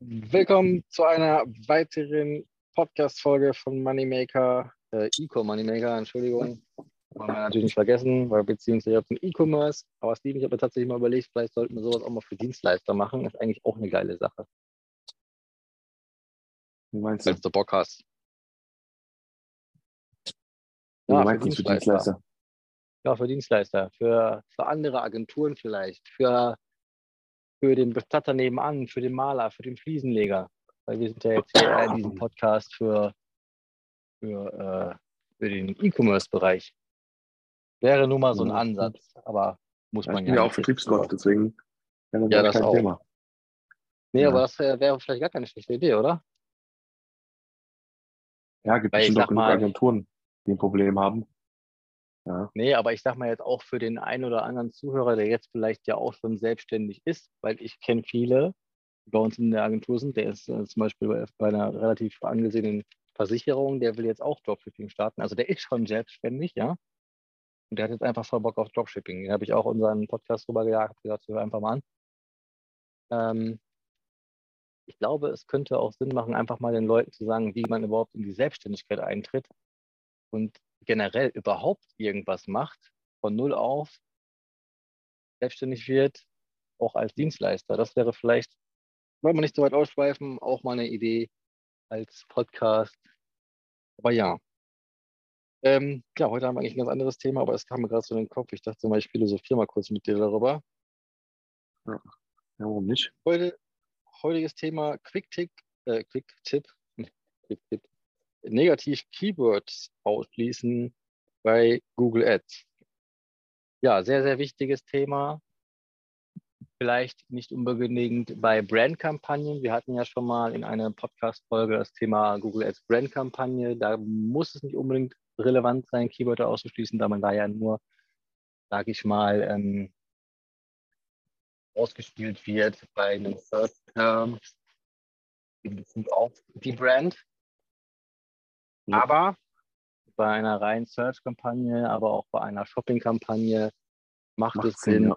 Willkommen zu einer weiteren Podcast-Folge von Moneymaker, äh, Eco Moneymaker, Entschuldigung. Wollen wir natürlich nicht vergessen, weil beziehungsweise dem E-Commerce. Aber Steven, ich habe mir tatsächlich mal überlegt, vielleicht sollten wir sowas auch mal für Dienstleister machen. Ist eigentlich auch eine geile Sache. Wie meinst du? Wenn du Bock hast. Wie Ja, meinst für Dienstleister. Dienstleister? Ja, für Dienstleister, für, für andere Agenturen vielleicht, für, für den Bestatter nebenan, für den Maler, für den Fliesenleger. Weil wir sind ja jetzt hier in diesem Podcast für, für, äh, für den E-Commerce-Bereich. Wäre nun mal so ein. Ansatz, aber muss Ja, man ich ja bin ja auch nicht. Vertriebsgott, deswegen ja, das Ja, wäre das kein auch. Thema. Nee, Ja. aber das wäre vielleicht gar keine schlechte Idee, oder? Ja, gibt ich auch sag genug Agenturen, die ein Problem haben. Ja, Nee, aber ich sag mal jetzt auch für den einen oder anderen Zuhörer, der jetzt vielleicht ja auch schon selbstständig ist, weil ich kenne viele, die bei uns in der Agentur sind, der ist äh, zum Beispiel bei, bei einer relativ angesehenen Versicherung, der will jetzt auch Dropshipping starten. Also der ist schon selbstständig, ja. Und der hat jetzt einfach voll Bock auf Dropshipping. Den habe ich auch unseren Podcast drüber gejagt, hab gesagt, hör einfach mal an. Ähm, ich glaube, es könnte auch Sinn machen, einfach mal den Leuten zu sagen, wie man überhaupt in die Selbstständigkeit eintritt und generell überhaupt irgendwas macht, von null auf selbstständig wird, auch als Dienstleister. Das wäre vielleicht, wollen wir nicht so weit ausschweifen, auch mal eine Idee als Podcast. Aber ja. Ähm, ja, heute haben wir eigentlich ein ganz anderes Thema, aber es kam mir gerade so in den Kopf. Ich dachte mal, ich philosophiere mal kurz mit dir darüber. ja warum nicht? Heute, heutiges Thema Quick-Tipp, äh, Quick-Tipp, Quick-Tipp, negativ Keywords ausschließen bei Google Ads. Ja, sehr, sehr wichtiges Thema. Vielleicht nicht unbedingt bei Brandkampagnen. Wir hatten ja schon mal in einer Podcast-Folge das Thema Google Ads Brandkampagne. Da muss es nicht unbedingt relevant sein, Keywörter auszuschließen, da man da ja nur, sage ich mal, ähm, ausgespielt wird bei einem Search Term in Bezug auf die Brand. Aber bei einer reinen Search-Kampagne, aber auch bei einer Shopping-Kampagne macht, Macht es Sinn, Sinn,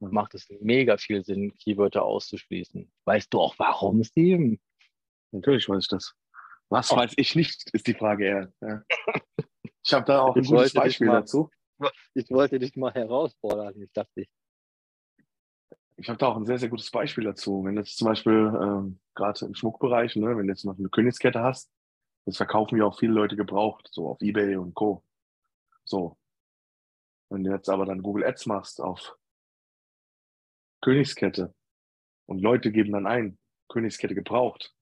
ja. macht es mega viel Sinn, Keywörter auszuschließen. Weißt du auch warum, Steven? Natürlich weiß ich das. Was Oh. weiß ich nicht, ist die Frage eher. Ja. Ich habe da auch ein Ich gutes Beispiel mal- dazu. Ich wollte dich mal herausfordern, ich dachte ich. Ich habe da auch ein sehr, sehr gutes Beispiel dazu. Wenn du jetzt zum Beispiel ähm, gerade im Schmuckbereich, ne, wenn du jetzt noch eine Königskette hast, das verkaufen ja auch viele Leute gebraucht, so auf Ebay und Co. So. Wenn du jetzt aber dann Google Ads machst auf Königskette und Leute geben dann ein, Königskette gebraucht,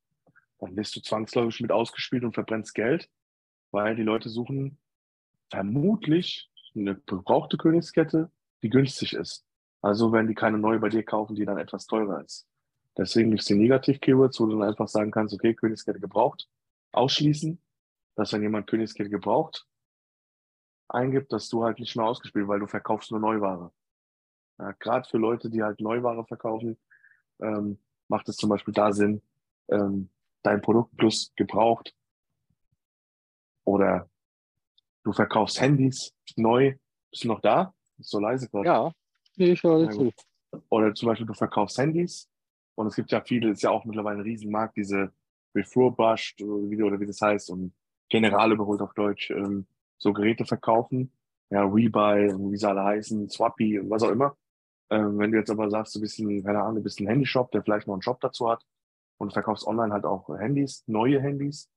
dann wirst du zwangsläufig mit ausgespielt und verbrennst Geld, weil die Leute suchen vermutlich eine gebrauchte Königskette, die günstig ist. Also werden die keine neue bei dir kaufen, die dann etwas teurer ist. Deswegen durch die Negativ-Keywords, wo du dann einfach sagen kannst, okay, Königskette gebraucht, ausschließen, dass wenn jemand Königskette gebraucht eingibt, dass du halt nicht mehr ausgespielt, weil du verkaufst nur Neuware. Ja, Gerade für Leute, die halt Neuware verkaufen, ähm, macht es zum Beispiel da Sinn, ähm, dein Produkt plus gebraucht oder du verkaufst Handys neu. Bist du noch da? Ist so leise gerade. Ja, ich höre zu. gut. Oder zum Beispiel du verkaufst Handys und es gibt ja viele, ist ja auch mittlerweile ein Riesenmarkt, diese Refurbished oder wie, oder wie das heißt und General überholt auf Deutsch, ähm, so Geräte verkaufen. Ja, Rebuy, wie sie alle heißen, Swappy was auch immer. Ähm, wenn du jetzt aber sagst, du bist ein, keine Ahnung, du bist ein Handyshop, der vielleicht noch einen Shop dazu hat und verkaufst online halt auch Handys, neue Handys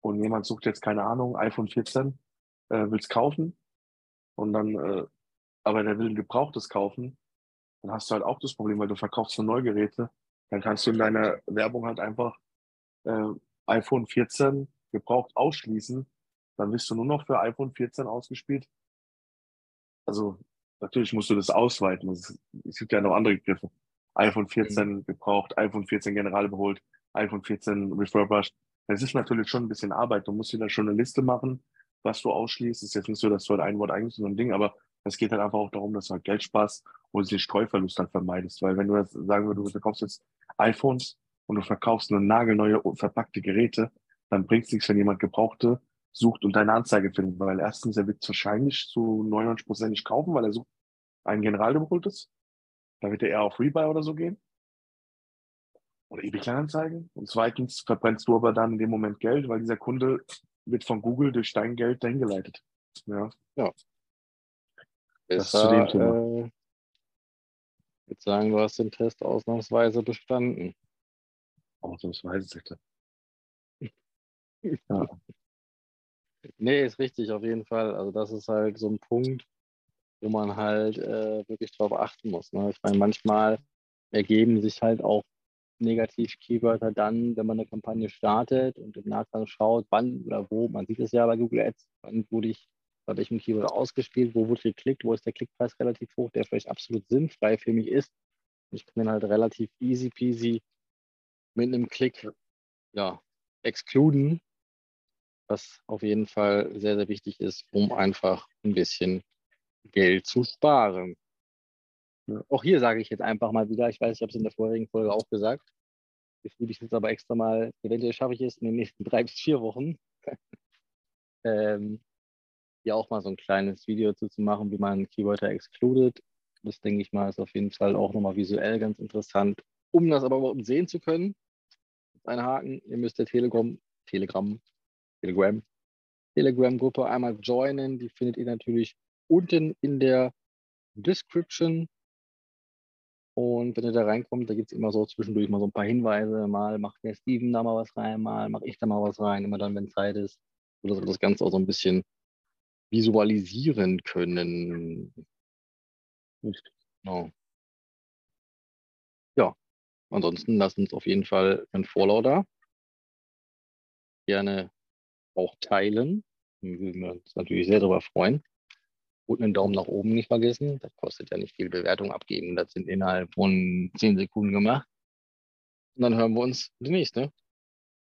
und jemand sucht jetzt, keine Ahnung, iPhone 14, äh, will's kaufen und dann, äh, aber der will ein gebrauchtes kaufen, dann hast du halt auch das Problem, weil du verkaufst nur Neugeräte, dann kannst du in deiner Werbung halt einfach äh, iPhone 14 gebraucht ausschließen, dann bist du nur noch für iPhone 14 ausgespielt. Also natürlich musst du das ausweiten. Es, gibt ja noch andere Begriffe. iPhone 14 gebraucht, iPhone 14 general überholt, iPhone 14 refurbished. Das ist natürlich schon ein bisschen Arbeit. Du musst dir da schon eine Liste machen, was du ausschließt. Es ist jetzt nicht so, dass du halt ein Wort eigentlich so ein Ding, aber es geht halt einfach auch darum, dass du halt Geld sparst und den Streuverlust halt vermeidest. Weil wenn du jetzt sagen würdest, du verkaufst jetzt iPhones und du verkaufst nur nagelneue verpackte Geräte, dann bringt es nichts, wenn jemand Gebrauchte sucht und deine Anzeige findet. Weil erstens, er wird es wahrscheinlich zu 99 Prozent nicht kaufen, weil er sucht ein general überholtes. Da wird er eher auf Rebuy oder so gehen. oder eBay Kleinanzeigen. Und zweitens verbrennst du aber dann in dem Moment Geld, weil dieser Kunde wird von Google durch dein Geld dahin geleitet. Ja. Ja. Das Besser, zu dem Thema. Äh, ich würde sagen, du hast den Test ausnahmsweise bestanden. Ausnahmsweise, sagt er. Ja. Nee, ist richtig, auf jeden Fall. Also das ist halt so ein Punkt, wo man halt äh, wirklich drauf achten muss. Ne? Ich meine, manchmal ergeben sich halt auch Negativ-Keywörter dann, wenn man eine Kampagne startet und im Nachgang schaut, wann oder wo, man sieht es ja bei Google Ads, wann wurde ich bei welchem Keyword ausgespielt, wo wurde geklickt, wo ist der Klickpreis relativ hoch, der vielleicht absolut sinnfrei für mich ist. Ich kann den halt relativ easy peasy mit einem Klick ja, exkluden, was auf jeden Fall sehr, sehr wichtig ist, um einfach ein bisschen Geld zu sparen. Auch hier sage ich jetzt einfach mal wieder, ich weiß, ich habe es in der vorherigen Folge auch gesagt, jetzt würde ich jetzt aber extra mal, eventuell schaffe ich es in den nächsten drei bis vier Wochen, ähm, hier auch mal so ein kleines Video dazu zu machen, wie man Keywörter excluded. Das denke ich mal, ist auf jeden Fall auch nochmal visuell ganz interessant. Um das aber überhaupt sehen zu können, ein Haken, ihr müsst der Telegram, Telegram, Telegram, Telegram-Gruppe einmal joinen. Die findet ihr natürlich unten in der Description. Und wenn ihr da reinkommt, da gibt es immer so zwischendurch mal so ein paar Hinweise. Mal macht der Steven da mal was rein, mal mache ich da mal was rein, immer dann, wenn Zeit ist. So dass wir das Ganze auch so ein bisschen visualisieren können. Genau. Ja, ansonsten lasst uns auf jeden Fall einen Follow da. Gerne auch teilen. Würden wir uns natürlich sehr darüber freuen. Und einen Daumen nach oben nicht vergessen. Das kostet ja nicht viel Bewertung abgeben. Das sind innerhalb von 10 Sekunden gemacht. Und dann hören wir uns demnächst, ne?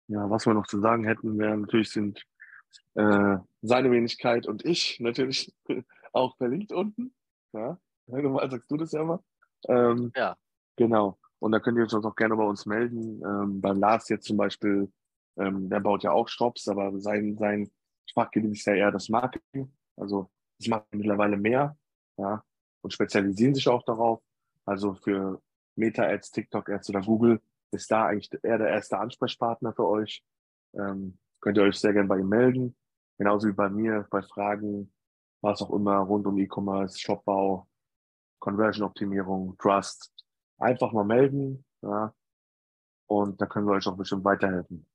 Ja, was wir noch zu sagen hätten, wäre natürlich sind äh, seine Wenigkeit und ich natürlich auch verlinkt unten. Ja, normal sagst du das ja immer. Ähm, Ja. Genau. Und da könnt ihr euch auch gerne bei uns melden. Ähm, beim Lars jetzt zum Beispiel, ähm, der baut ja auch Shops, aber sein, sein Fachgebiet ist ja eher das Marketing. Also das machen mittlerweile mehr, ja, und spezialisieren sich auch darauf. Also für Meta-Ads, TikTok-Ads oder Google ist da eigentlich eher der erste Ansprechpartner für euch. Ähm, könnt ihr euch sehr gerne bei ihm melden. Genauso wie bei mir, bei Fragen, was auch immer rund um E-Commerce, Shopbau, Conversion-Optimierung, Trust. Einfach mal melden, ja. Und da können wir euch auch bestimmt weiterhelfen.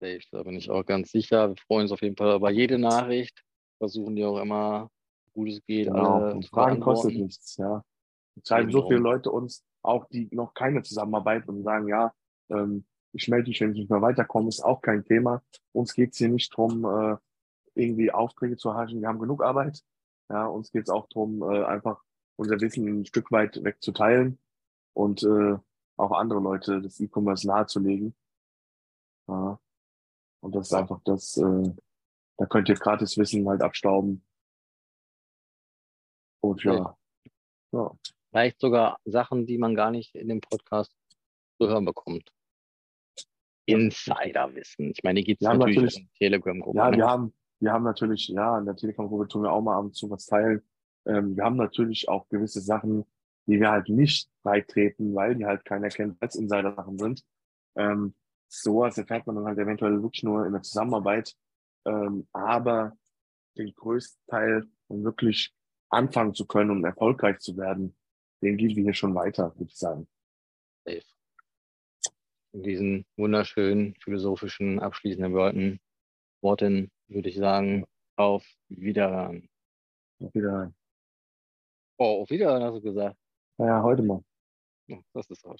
Safe, da bin ich auch ganz sicher. Wir freuen uns auf jeden Fall über jede Nachricht. Versuchen die auch immer, gut es geht, Genau. Und Fragen kostet nichts, ja. Es schreiben so Eben viele. Leute uns, auch die noch keine Zusammenarbeit und sagen, ja, ähm, ich melde mich, wenn ich nicht mehr weiterkomme, ist auch kein Thema. Uns geht's hier nicht drum, äh, irgendwie Aufträge zu erhaschen. Wir haben genug Arbeit. Ja, uns geht's auch drum, äh, einfach unser Wissen ein Stück weit wegzuteilen und äh, auch andere Leute das E-Commerce nahezulegen. Ja. Und das ist einfach das, äh, da könnt ihr gratis Wissen halt abstauben. Und ja, ja. Vielleicht sogar Sachen, die man gar nicht in dem Podcast zu hören bekommt. Insiderwissen. Ich meine, die gibt es natürlich, natürlich- in Telegram-Gruppe. Ja, ne? wir haben, wir haben natürlich, ja, in der Telekom-Gruppe tun wir auch mal ab und zu was teilen. Ähm, wir haben natürlich auch gewisse Sachen, die wir halt nicht beitreten, weil die halt keiner kennt, als Insider-Sachen sind. Ähm, sowas erfährt man dann halt eventuell wirklich nur in der Zusammenarbeit. Ähm, aber den größten Teil, um wirklich anfangen zu können und erfolgreich zu werden, den geben wir hier schon weiter, würde ich sagen. Safe. In diesen wunderschönen philosophischen abschließenden Worten, Worten würde ich sagen, auf Wiederhören. Auf Wiedersehen. Oh, auf Wiederhören hast du gesagt. Ja, heute mal. Das ist auch